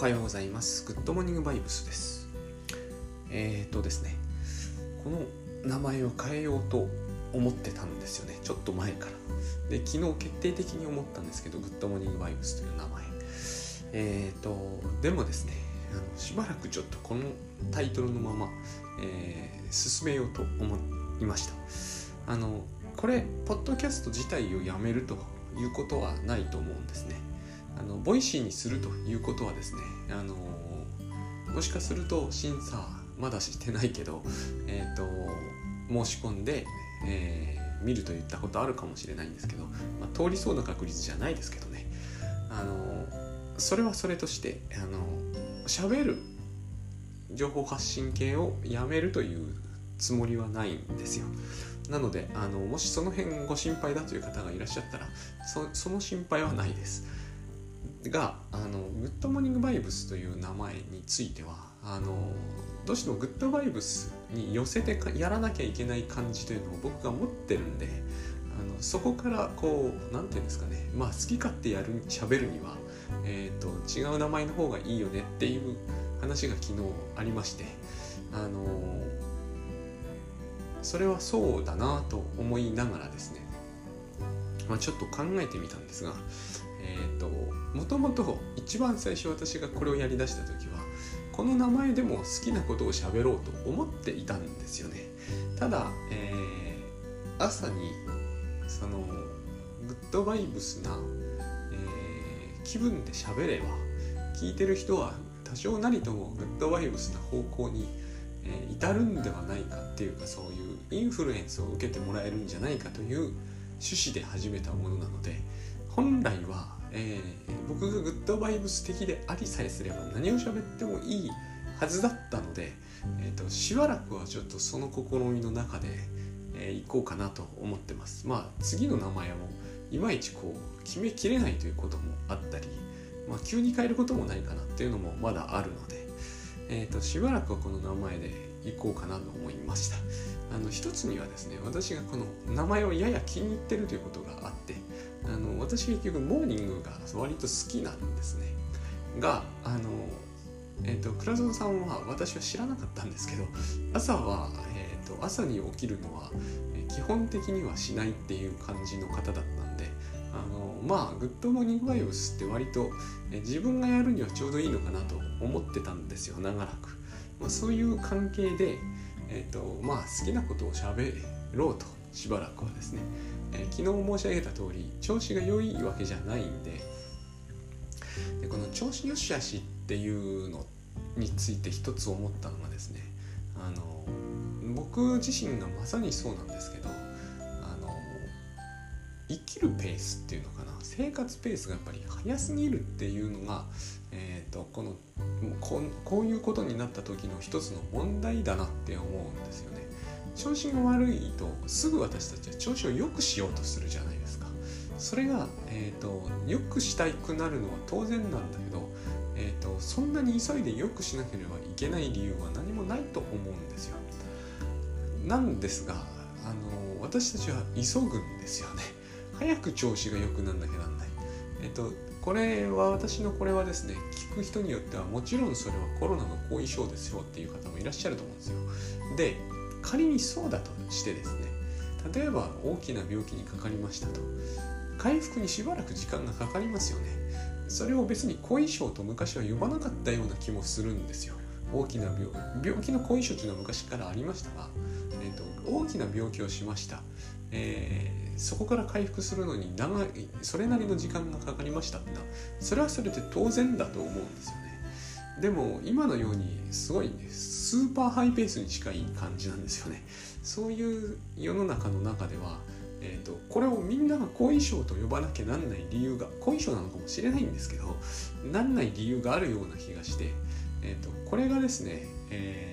おはようございます。グッドモーニングバイブスです。えーとですね、この名前を変えようと思ってたんですよね。ちょっと前から。で、昨日決定的に思ったんですけど、グッドモーニングバイブスという名前。えーと、でもですね、あのしばらくちょっとこのタイトルのまま、えー、進めようと思いました。あの、これ、ポッドキャスト自体をやめるということはないと思うんですね。あの Voicy にするということはですねあのもしかすると審査まだしてないけど、えーと、申し込んで、えー、見るといったことあるかもしれないんですけど、まあ、通りそうな確率じゃないですけどねあのそれはそれとしてあの喋る情報発信系をやめるというつもりはないんですよ。なのであのもしその辺ご心配だという方がいらっしゃったらその心配はないです。があのグッドモーニングバイブスという名前についてはあのどうしてもグッドバイブスに寄せてやらなきゃいけない感じというのを僕が持ってるんであのそこからこう何て言うんですかねまあ好き勝手やる喋るには、えーと、違う名前の方がいいよねっていう話が昨日ありましてあのそれはそうだなと思いながらですね、まあ、ちょっと考えてみたんですがえっ、ー、ともともと一番最初私がこれをやりだした時はこの名前でも好きなことを喋ろうと思っていたんですよね。ただ、えー、朝にそのグッドバイブスな、えー、気分で喋れば聞いてる人は多少なりともグッドバイブスな方向に、えー、至るんではないかっていうかそういうインフルエンスを受けてもらえるんじゃないかという趣旨で始めたものなので本来は、えー、僕がグッドバイブス的でありさえすれば何を喋ってもいいはずだったので、えーと、しばらくはちょっとその試みの中で、えー、行こうかなと思ってます。まあ次の名前もいまいちこう決めきれないということもあったり、まあ、急に変えることもないかなっていうのもまだあるので、えーとしばらくはこの名前で行こうかなと思いました。あの一つにはですね私がこの名前をやや気に入ってるということがあってあの私結局モーニングが割と好きなんですね。があのえーと、倉園さんは私は知らなかったんですけど朝は、えーと、朝に起きるのは、基本的にはしないっていう感じの方だったまあグッドモーニングバイブスって割と、自分がやるにはちょうどいいのかなと思ってたんですよ長らく、まあ、そういう関係で、えーとまあ、好きなことをしゃべろうとしばらくはですね。えー、昨日申し上げた通り調子が良いわけじゃないんででこの調子よしあしっていうのについて一つ思ったのがですねあの僕自身がまさにそうなんですけど生きるペースっていうのかな？生活ペースがやっぱり速すぎるっていうのが、えーと、このここういうことになった時の一つの問題だなって思うんですよね。調子が悪いとすぐ私たちは調子を良くしようとするじゃないですか。それが、えーと、良くしたくなるのは当然なんだけど、えーと、そんなに急いで良くしなければいけない理由は何もないと思うんですよ。なんですがあの私たちは急ぐんですよね。早く調子が良くなんなきゃなんない。えっ、とこれは私のこれはですね聞く人によってはもちろんそれはコロナの後遺症ですよっていう方もいらっしゃると思うんですよ。で仮にそうだとしてですね例えば大きな病気にかかりましたと。回復にしばらく時間がかかりますよね。それを別に後遺症と昔は呼ばなかったような気もするんですよ。大きな病病気の後遺症というのは昔からありましたが、えーと、大きな病気をしました、えー、そこから回復するのに長いそれなりの時間がかかりましたってのはそれはそれで当然だと思うんですよね。でも今のようにすごい、ね、スーパーハイペースに近い感じなんですよね。そういう世の中の中では、えーと、これをみんなが後遺症と呼ばなきゃなんない理由が後遺症なのかもしれないんですけどなんない理由があるような気がして、えーと、これがですね、えー、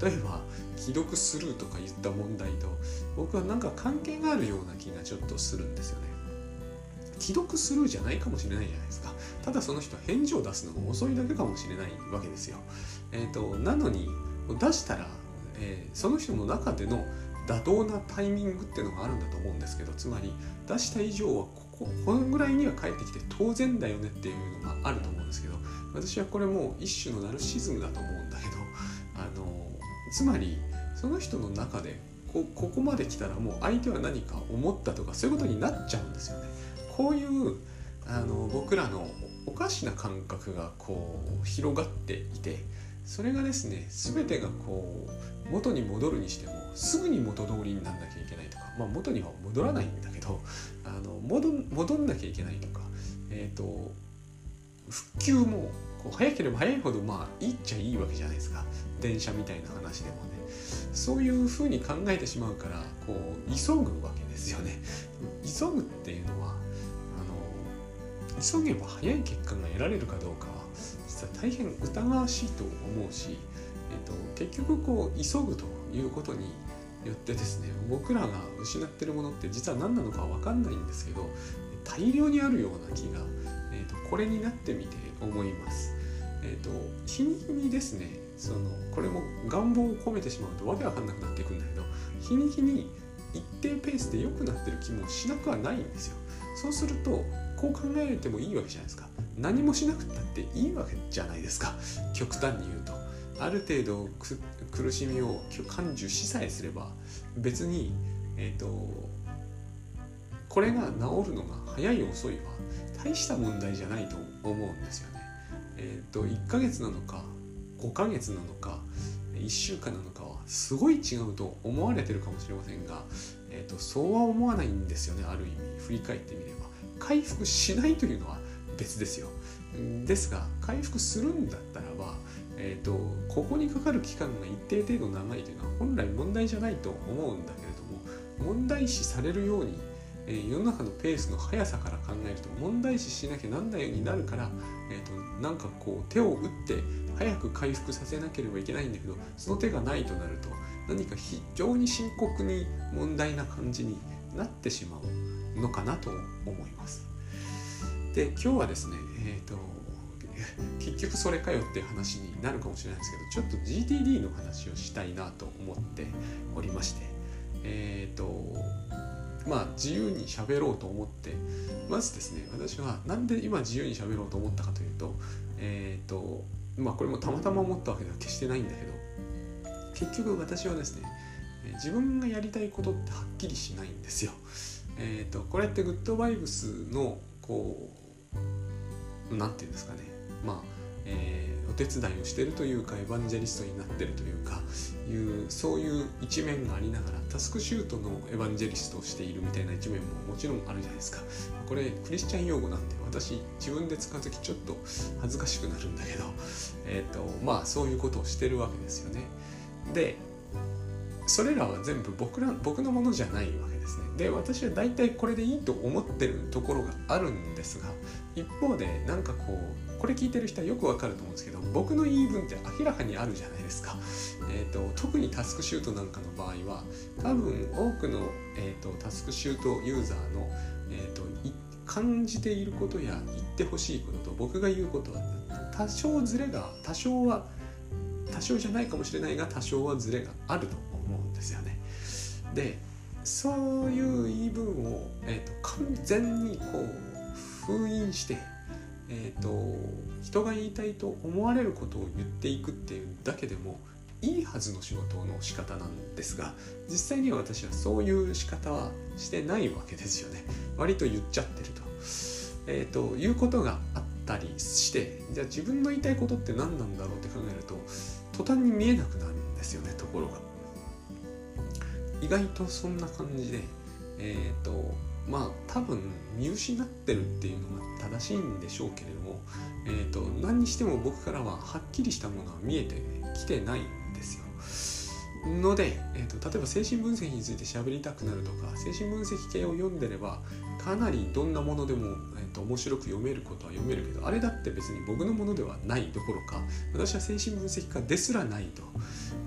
例えば既読スルーとか言った問題と僕はなんか関係があるような気がちょっとするんですよね。既読スルーじゃないかもしれないじゃないですか。ただその人返事を出すのが遅いだけかもしれないわけですよ。えっ、ー、となのに出したら、えー、その人の中での妥当なタイミングっていうのがあるんだと思うんですけどつまり出した以上はこここのぐらいには帰ってきて当然だよねっていうのがあると思うんですけど私はこれも一種のナルシズムだと思うんだけどつまりその人の中でこここまで来たらもう相手は何か思ったとかそういうことになっちゃうんですよね。こういうあの僕らのおかしな感覚がこう広がっていてそれがですね全てがこう元に戻るにしてもすぐに元通りになんなきゃいけないとか、まあ、元には戻らないんだけどあの戻戻んなきゃいけないとか、えーと、復旧もこう早ければ早いほどまあいいっちゃいいわけじゃないですか。電車みたいな話でもね。そういうふうに考えてしまうからこう急ぐわけですよね。急ぐっていうのはあの急げば早い結果が得られるかどうかは実は大変疑わしいと思うし、えーと、結局こう急ぐということによってですね僕らが失ってるものって実は何なのか分かんないんですけど大量にあるような気が、これになってみて思います。えーと、日に日にですねそのこれも願望を込めてしまうとわけわかんなくなっていくんだけど日に日に一定ペースで良くなってる気もしなくはないんですよ。そうするとこう考えてもいいわけじゃないですか。何もしなくたっていいわけじゃないですか極端に言うと。ある程度苦しみを感受しさえすれば別に、えーと、これが治るのが早い遅いは大した問題じゃないと思うんですよね。えっ、ー、と1ヶ月なのか5ヶ月なのか1週間なのかはすごい違うと思われてるかもしれませんが、えーと、そうは思わないんですよねある意味振り返ってみれば。回復しないというのは別ですよ。ですが回復するんだったらばえーと、ここにかかる期間が一定程度長いというのは本来問題じゃないと思うんだけれども問題視されるように、えー、世の中のペースの速さから考えると問題視しなきゃなんないようになるから、えーと、なんかこう手を打って早く回復させなければいけないんだけどその手がないとなると何か非常に深刻に問題な感じになってしまうのかなと思います。で今日はですね、えーと結局それかよっていう話になるかもしれないですけどちょっと GTD の話をしたいなと思っておりましてえっ、ー、とまあ自由に喋ろうと思ってまずですね私は何で今自由に喋ろうと思ったかというとえっ、ー、とまあこれもたまたま思ったわけでは決してないんだけど結局私はですね自分がやりたいことってはっきりしないんですよ。えーと、とこれってグッドバイブスのこう何て言うんですかねまあえー、お手伝いをしてるというかエヴァンジェリストになってるというかいうそういう一面がありながらタスクシュートのエヴァンジェリストをしているみたいな一面ももちろんあるじゃないですか。これクリスチャン用語なんで私自分で使う時ちょっと恥ずかしくなるんだけど、えーとまあ、そういうことをしてるわけですよね。でそれらは全部僕ら僕のものじゃないわけですね。で私は大体これでいいと思ってるところがあるんですが一方でなんかこうこれ聞いてる人はよくわかると思うんですけど僕の言い分って明らかにあるじゃないですか、えーと、特にタスクシュートなんかの場合は多分多くの、えーと、タスクシュートユーザーの、えーと、感じていることや言ってほしいことと僕が言うことは多少ずれが多少は多少じゃないかもしれないが多少はずれがあると思うんですよね。でそういう言い分を、えー、と完全にこう封印してえーと、人が言いたいと思われることを言っていくっていうだけでもいいはずの仕事の仕方なんですが実際には私はそういう仕方はしてないわけですよね。割と言っちゃってると,、えーと、いうことがあったりしてじゃあ自分の言いたいことって何なんだろうって考えると途端に見えなくなるんですよねところが。意外とそんな感じでえっ、ー、とまあ多分見失ってるっていうのが正しいんでしょうけれども、えーと、何にしても僕からははっきりしたものは見えてきてないんですよ。ので、えーと、例えば精神分析について喋りたくなるとか精神分析系を読んでればかなりどんなものでも、えーと、面白く読めることは読めるけどあれだって別に僕のものではないどころか私は精神分析家ですらないと、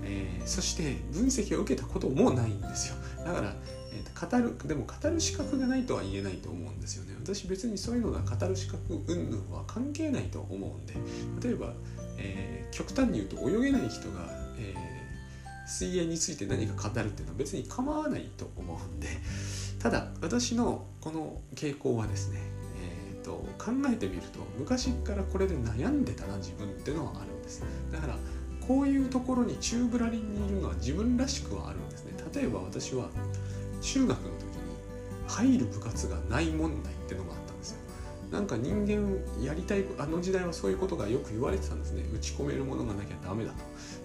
えー、そして分析を受けたこともないんですよだから、語るでも語る資格がないとは言えないと思うんですよね。私別にそういうのが語る資格云々は関係ないと思うんで。例えば、えー、極端に言うと泳げない人が、えー水泳について何か語るっていうのは別に構わないと思うんで。ただ私のこの傾向はですね、えーと、考えてみると昔からこれで悩んでたな自分っていうのはあるんです。だからこういうところに宙ぶらりんにいるのは自分らしくはあるんですね。例えば私は中学の時に入る部活がない問題っていうのがあったんですよ。なんか人間やりたいあの時代はそういうことがよく言われてたんですね。打ち込めるものがなきゃダメだと。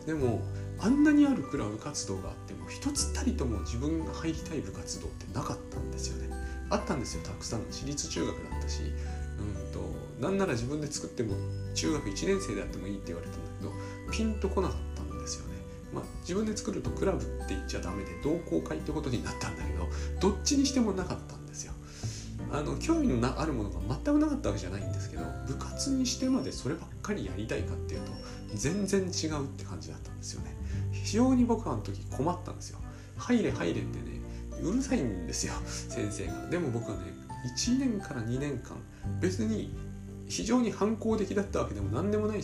でもあんなにあるクラブ活動があっても一つたりとも自分が入りたい部活動ってなかったんですよね。あったんですよたくさん私立中学だったしうんとなんなら自分で作っても中学1年生であってもいいって言われたんだけどピンとこなかったんですよね。まあ、自分で作るとクラブって言っちゃダメで同好会ってことになったんどっちにしてもなかったんですよ。あの興味のあるものが全くなかったわけじゃないんですけど部活にしてまでそればっかりやりたいかっていうと全然違うって感じだったんですよね。非常に僕はあの時困ったんですよ。入れ入れってねうるさいんですよ先生が。でも僕はね1年から2年間別に非常に反抗的だったわけでも何でもない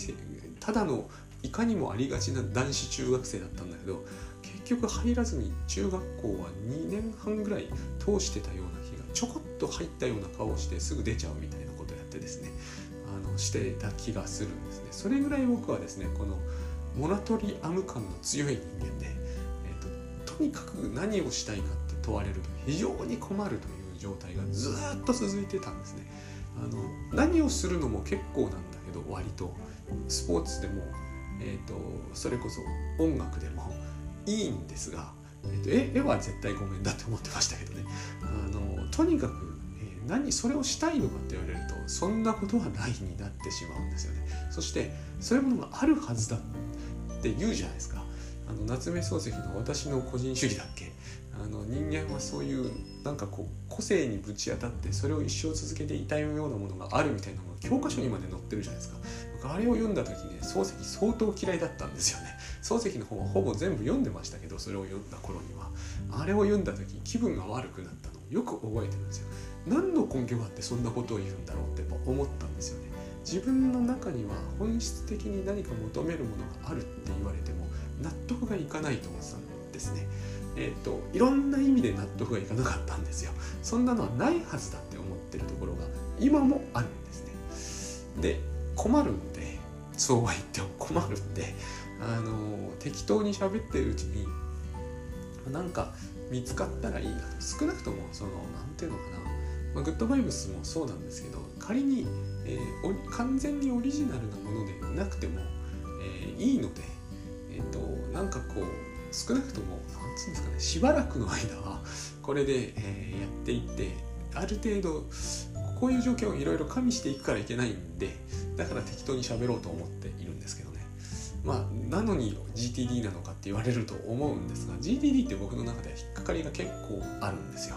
ただのいかにもありがちな男子中学生だったんだけど結局入らずに中学校は2年半ぐらい通してたような気がちょこっと入ったような顔をしてすぐ出ちゃうみたいなことをやってですねあのしてた気がするんですね。それぐらい僕はですねこのモラトリアム感の強い人間で、えーと、とにかく何をしたいかって問われると非常に困るという状態がずっと続いてたんですね。あの何をするのも結構なんだけど割と。スポーツでもえーと、それこそ音楽でもいいんですが、えーと、絵は絶対ごめんだって思ってましたけどね。あのとにかく、えー、何それをしたいのかって言われるとそんなことはないになってしまうんですよね。そしてそういうものがあるはずだって言うじゃないですか。あの夏目漱石の「私の個人主義」だっけ？あの人間はそういうなんかこう個性にぶち当たってそれを一生続けていたいようなものがあるみたいなもの教科書にまで載ってるじゃないですか。僕あれを読んだ時ね漱石相当嫌いだったんですよね。漱石の本はほぼ全部読んでましたけどそれを読んだ頃には。あれを読んだ時気分が悪くなったのをよく覚えてるんですよ。何の根拠があってそんなことを言うんだろうってやっぱ思ったんですよね。自分の中には本質的に何か求めるものがあるって言われても納得がいかないと思ってたんですね。えーと、いろんな意味で納得がいかなかったんですよ。そんなのはないはずだって思ってるところが今もあるんですね。で困るんでそうは言っても困るんであの適当に喋ってるうちになんか見つかったらいいなと。少なくともその何ていうのかな、まあ、グッドバイブスもそうなんですけど仮に、えー、完全にオリジナルなものでなくても、えー、いいので、えーとなんかこう少なくとも何つうんですかねしばらくの間はこれで、えー、やっていってある程度こういう条件をいろいろ加味していくからいけないんでだから適当に喋ろうと思っているんですけどね。まあなのに GTD なのかって言われると思うんですが GTD って僕の中では引っかかりが結構あるんですよ。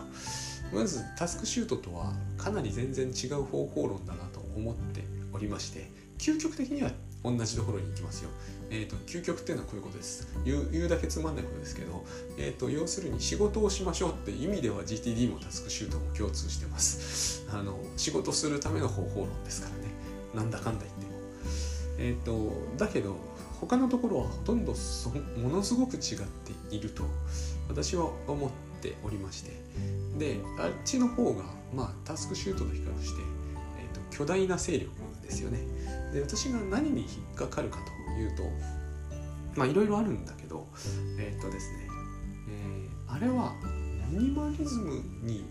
まずタスクシュートとはかなり全然違う方法論だなと思っておりまして究極的には同じところに行きますよ。えーと、究極っていうのはこういうことです。言う言うだけつまんないことですけど、えーと、要するに仕事をしましょうって意味では GTD もタスクシュートも共通してます。あの仕事するための方法論ですからね。なんだかんだ言っても。えっ、ー、とだけど他のところはほとんどそものすごく違っていると私は思っておりましてであっちの方が、まあ、タスクシュートと比較して、えーと巨大な勢力ですよね。で私が何に引っかかるかというとまあいろいろあるんだけどえー、っとですね、えー、あれはミニマリズムに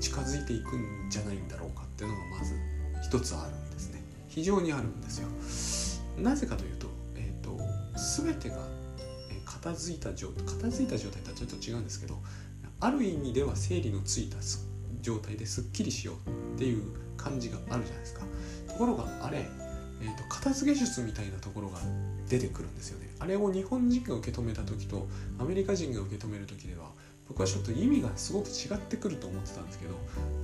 近づいていくんじゃないんだろうかっていうのがまず一つあるんですね非常にあるんですよなぜかというと,、えーと、と全てが片付いた状態片付いた状態とはちょっと違うんですけどある意味では整理のついた状態ですっきりしようっていう感じがあるじゃないですか。ところがあれ、えーと、片付け術みたいなところが出てくるんですよね。あれを日本人が受け止めた時とアメリカ人が受け止める時では僕はちょっと意味がすごく違ってくると思ってたんですけど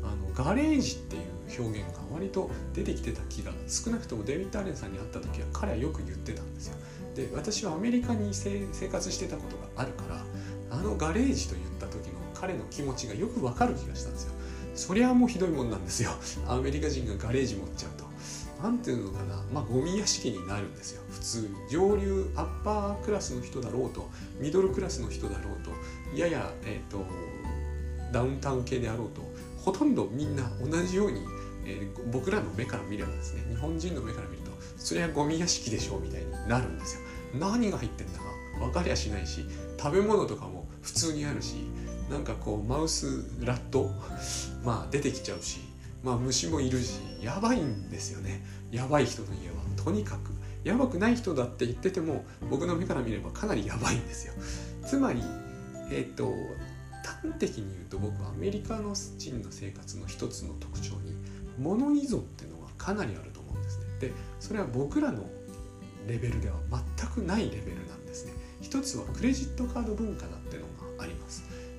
あのガレージっていう表現が割と出てきてた気が少なくともデビッド・アレンさんに会った時は彼はよく言ってたんですよ。で私はアメリカに生活してたことがあるからあのガレージと言った時の彼の気持ちがよくわかる気がしたんですよ。そりゃもうひどいもんなんですよ。アメリカ人がガレージ持っちゃうと。何ていうのかな。まあゴミ屋敷になるんですよ。普通に上流アッパークラスの人だろうと。ミドルクラスの人だろうと。やや、えーと、ダウンタウン系であろうと。ほとんどみんな同じように、えー、僕らの目から見ればですね日本人の目から見るとそれはゴミ屋敷でしょうみたいになるんですよ。何が入ってんだか分かりゃしないし食べ物とかも普通にあるしなんかこうマウスラットまあ出てきちゃうしまあ虫もいるしやばいんですよね。やばい人の家は。とにかく。やばくない人だって言ってても僕の目から見ればかなりやばいんですよ。つまりえっ、ー、と端的に言うと僕はアメリカの人の生活の一つの特徴に物依存っていうのはかなりあると思うんですね。でそれは僕らのレベルでは全くないレベルなんですね。一つはクレジットカード文化だっての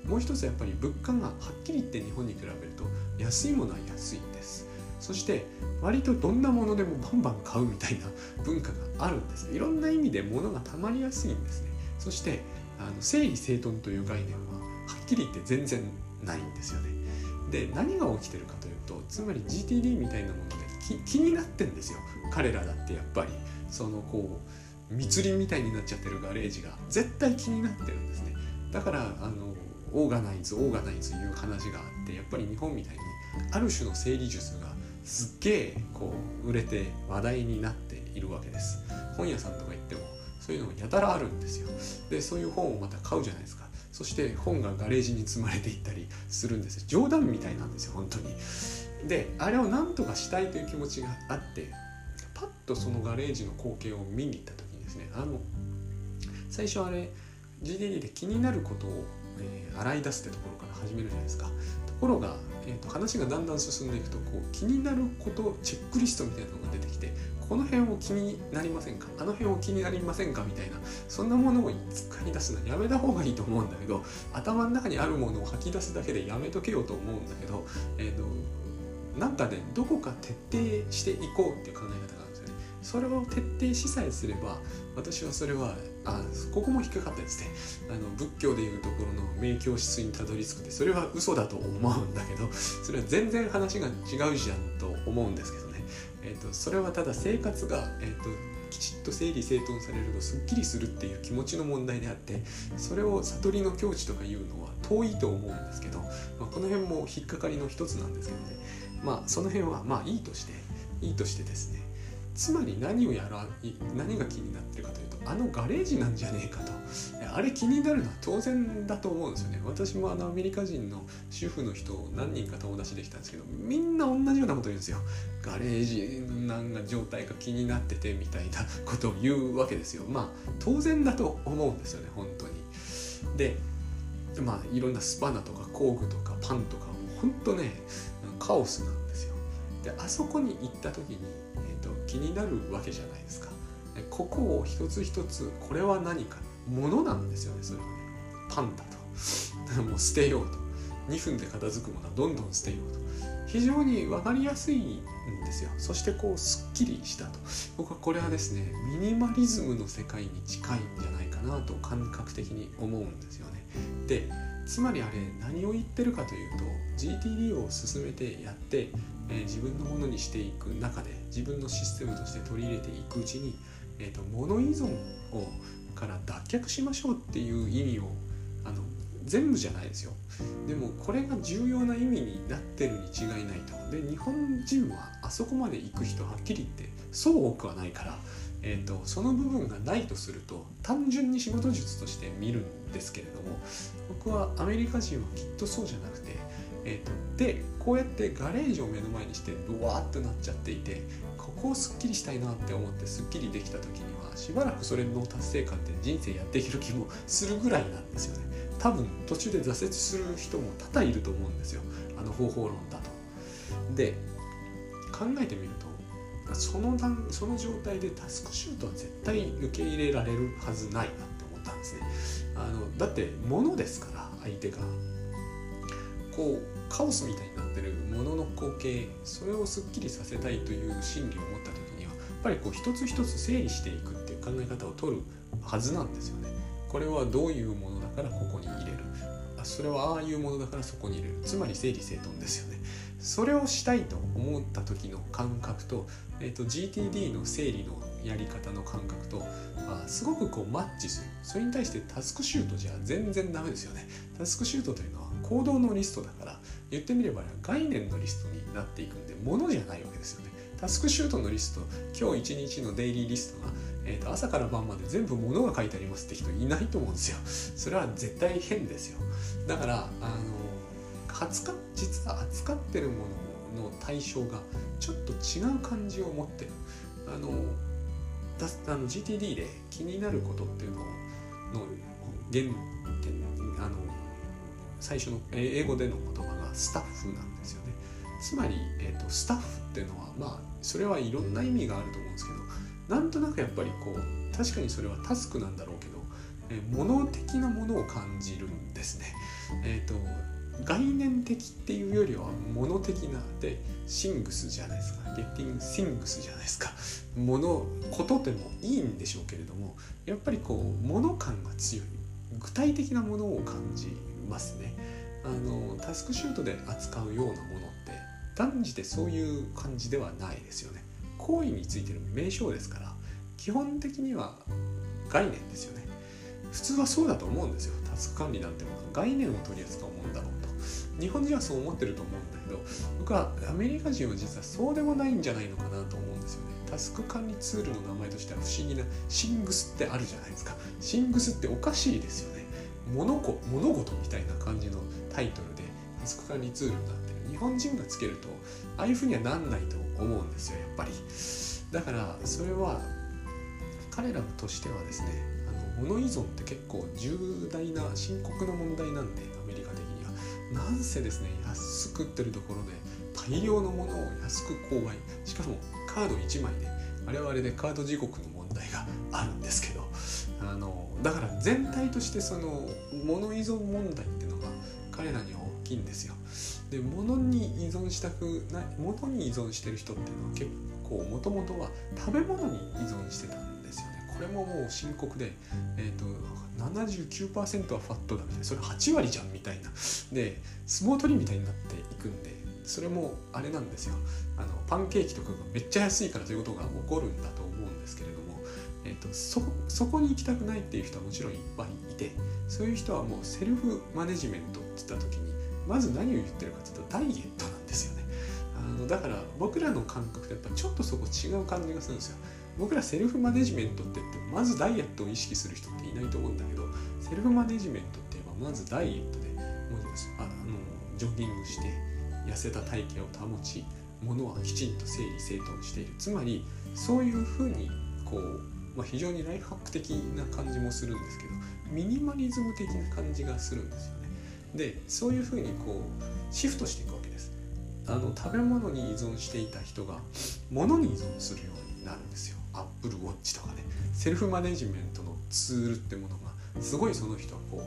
もう一つはやっぱり物価がはっきり言って日本に比べると安いものは安いんです。そして割とどんなものでもバンバン買うみたいな文化があるんです。いろんな意味で物がたまりやすいんですね。そしてあの整理整頓という概念ははっきり言って全然ないんですよね。で何が起きてるかというとつまり GTD みたいなもので気になってんですよ。彼らだってやっぱり。そのこう密林みたいになっちゃってるガレージが絶対気になってるんですね。だからあのオーガナイズオーガナイズいう話があってやっぱり日本みたいにある種の整理術がすっげえこう売れて話題になっているわけです。本屋さんとか行ってもそういうのがやたらあるんですよ。でそういう本をまた買うじゃないですか。そして本がガレージに積まれていったりするんです冗談みたいなんですよ本当に。であれを何とかしたいという気持ちがあってパッとそのガレージの光景を見に行った時にですねあの最初あれ GDD で気になることを、えー、洗い出すってところから始めるじゃないですか。ところがえーと、話がだんだん進んでいくとこう気になることチェックリストみたいなのが出てきてこの辺を気になりませんか？あの辺を気になりませんか？みたいなそんなものを使い出すのはやめた方がいいと思うんだけど頭の中にあるものを吐き出すだけでやめとけよと思うんだけど、えーと、なんかねどこか徹底していこうっていう考え方があるんですよね。それを徹底しさえすれば私はそれはあここも引っかかったですね。あの仏教でいうところの明教質にたどり着くってそれは嘘だと思うんだけどそれは全然話が違うじゃんと思うんですけどね、えーと、それはただ生活が、えーと、きちっと整理整頓されるとすっきりするっていう気持ちの問題であってそれを悟りの境地とかいうのは遠いと思うんですけど、まあ、この辺も引っかかりの一つなんですけどね。まあその辺はまあいいとしていいとしてですね。つまり何をやら何が気になってるかというあのガレージなんじゃねえかと。あれ気になるのは当然だと思うんですよね。私もあのアメリカ人の主婦の人を何人か友達できたんですけどみんな同じようなこと言うんですよ。ガレージなんか状態が気になっててみたいなことを言うわけですよ。まあ当然だと思うんですよね本当に。でまあいろんなスパナとか工具とかパンとかも本当ねカオスなんですよ。であそこに行った時にえー、と気になるわけじゃないですか。ここを一つ一つこれは何か？ものなんですよねそれはね。パンだと。もう捨てようと。2分で片付くものはどんどん捨てようと。非常に分かりやすいんですよ。そしてこうすっきりしたと。僕はこれはですねミニマリズムの世界に近いんじゃないかなと感覚的に思うんですよね。でつまりあれ何を言ってるかというと GTD を進めてやって、えー、自分のものにしていく中で自分のシステムとして取り入れていくうちに、えーと、物依存をから脱却しましょうっていう意味をあの全部じゃないですよ。でもこれが重要な意味になってるに違いないと。で日本人はあそこまで行く人はっきり言ってそう多くはないからえーと、その部分がないとすると単純に仕事術として見るんですけれども僕はアメリカ人はきっとそうじゃなくて、えーと、でこうやってガレージを目の前にしてブワーってなっちゃっていてここをすっきりしたいなって思ってすっきりできた時にはしばらくそれの達成感で人生やっていける気もするぐらいなんですよね。多分途中で挫折する人も多々いると思うんですよ。あの方法論だと。で考えてみるとその段その状態でタスクシュートは絶対受け入れられるはずないなって思ったんですね。あのだって物ですから相手が。こうカオスみたいなってるものの光景それをすっきりさせたいという心理を持った時にはやっぱりこう一つ一つ整理していくっていう考え方を取るはずなんですよね。これはどういうものだからここに入れる。あそれはああいうものだからそこに入れる。つまり整理整頓ですよね。それをしたいと思った時の感覚と,、えーと、GTD の整理のやり方の感覚とあすごくこうマッチする。それに対してタスクシュートじゃ全然ダメですよね。タスクシュートというのは行動のリストだから言ってみれば概念のリストになっていくんでものじゃないわけですよね。タスクシュートのリスト今日一日のデイリーリストが、えーと、朝から晩まで全部ものが書いてありますって人いないと思うんですよ。それは絶対変ですよ。だからあの扱実は扱ってるものの対象がちょっと違う感じを持ってる。あのあの GTD で気になることっていうのの原点あの最初の英語での言葉がスタッフなんですよね。つまり、えーと、スタッフっていうのはまあそれはいろんな意味があると思うんですけどなんとなくやっぱりこう確かにそれはタスクなんだろうけど、えー、物的なものを感じるんですね。えーと概念的っていうよりは物的なでシングスじゃないですか。ゲッティングシングスじゃないですか。ものことでもいいんでしょうけれどもやっぱりこう物感が強い。具体的なものを感じますね。あのタスクシュートで扱うようなものって断じてそういう感じではないですよね。行為についてる名称ですから基本的には概念ですよね。普通はそうだと思うんですよ。タスク管理なんても概念を取り扱うもんだろうと。日本人はそう思ってると思うんだけど僕はアメリカ人は実はそうでもないんじゃないのかなと思うんですよね。タスク管理ツールの名前としては不思議なシングスってあるじゃないですか。シングスっておかしいですよね。物子物事みたいな感じのタイトルでタスク管理ツールになってる。日本人がつけるとああいうふうにはなんないと思うんですよやっぱり。だからそれは彼らとしてはですねあの物依存って結構重大な深刻な問題なんでアメリカ的には。なんせですね安く売ってるところで大量のものを安く購買。しかもカード1枚で我々でカード時刻の問題があるんですけど。あのだから全体としてその物依存問題っていうのが彼らには大きいんですよ。で物に依存したくない物に依存してる人っていうのは結構もともとは食べ物に依存してたんですよね。これももう深刻で、えーと79%はファットだみたいなそれ8割じゃんみたいなで相撲取りみたいになっていくんでそれもあれなんですよあのパンケーキとかがめっちゃ安いからということが起こるんだと思うんですけれども、えーと、そそこに行きたくないっていう人はもちろんいっぱいいてそういう人はもうセルフマネジメントって言った時にまず何を言ってるかっていうとダイエットなんですよね。あのだから僕らの感覚とやっぱちょっとそこ違う感じがするんですよ。僕らセルフマネジメントって言ってまずダイエットを意識する人っていないと思うんだけどセルフマネジメントって言えばまずダイエットでもうあのジョギングして痩せた体型を保ち物はきちんと整理整頓している。つまりそういうふうにこう、まあ、非常にライフハック的な感じもするんですけどミニマリズム的な感じがするんですよね。でそういうふうにこうシフトしていくわけです。あの食べ物に依存していた人が物に依存するようになるんですよ。アップルウォッチとかね。セルフマネジメントのツールってものがすごいその人はこうあ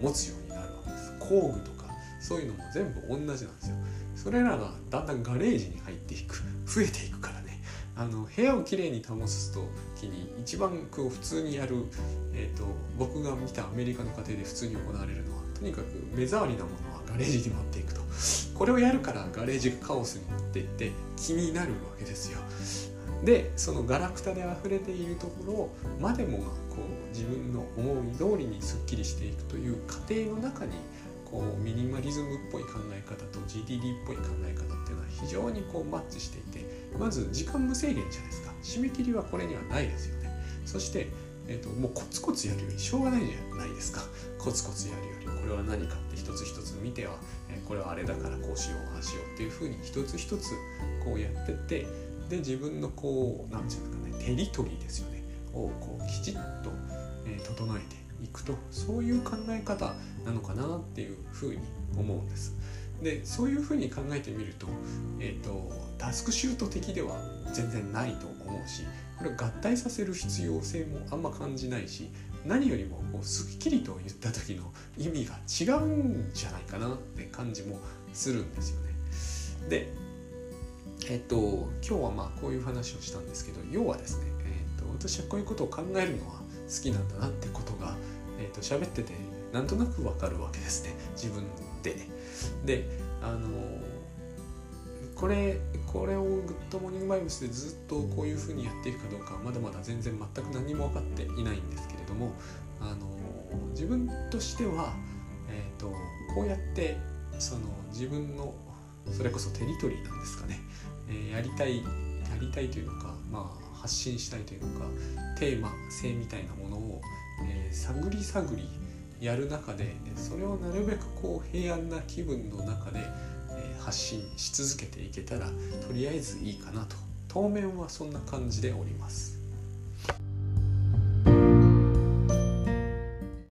の持つようになるわけです。工具とかそういうのも全部同じなんですよ。それらがだんだんガレージに入っていく。増えていく。あの部屋をきれいに保つ時に一番こう普通にやる、えーと、僕が見たアメリカの家庭で普通に行われるのはとにかく目障りなものはガレージに持っていくと。これをやるからガレージがカオスになっていって気になるわけですよ。でそのガラクタで溢れているところをまでもがこう自分の思い通りにすっきりしていくという過程の中にこうミニマリズムっぽい考え方と GTD っぽい考え方っていうのは非常にこうマッチしていてまず時間無制限じゃないですか。締め切りはこれにはないですよね。そして、えーと、もうコツコツやるよりしょうがないじゃないですか。コツコツやるよりこれは何かって一つ一つ見ては、えこれはあれだからこうしようああしようっていうふうに一つ一つこうやってってで自分のこう何て言うんですかねテリトリーですよね。をこうきちっと、えー、整えていくとそういう考え方なのかなっていうふうに思うんです。でそういうふうに考えてみると,、えーと、タスクシュート的では全然ないと思うしこれ合体させる必要性もあんま感じないし何よりもこうすっきりと言った時の意味が違うんじゃないかなって感じもするんですよね。でえっと今日はまあこういう話をしたんですけど要はですね、えっと、私はこういうことを考えるのは好きなんだなってことが、えっと喋っててなんとなくわかるわけですね自分で。であのこれこれをグッドモーニングバイブスでずっとこういうふうにやっていくかどうかはまだまだ全然全く何も分かっていないんですけれどもあの自分としては、えーと、こうやってその自分のそれこそテリトリーなんですかね、えー、やりたいやりたいというのか、まあ、発信したいというのかテーマ性みたいなものを、えー、探り探りやる中でそれをなるべくこう平安な気分の中で発信し続けていけたらとりあえずいいかなと当面はそんな感じでおります。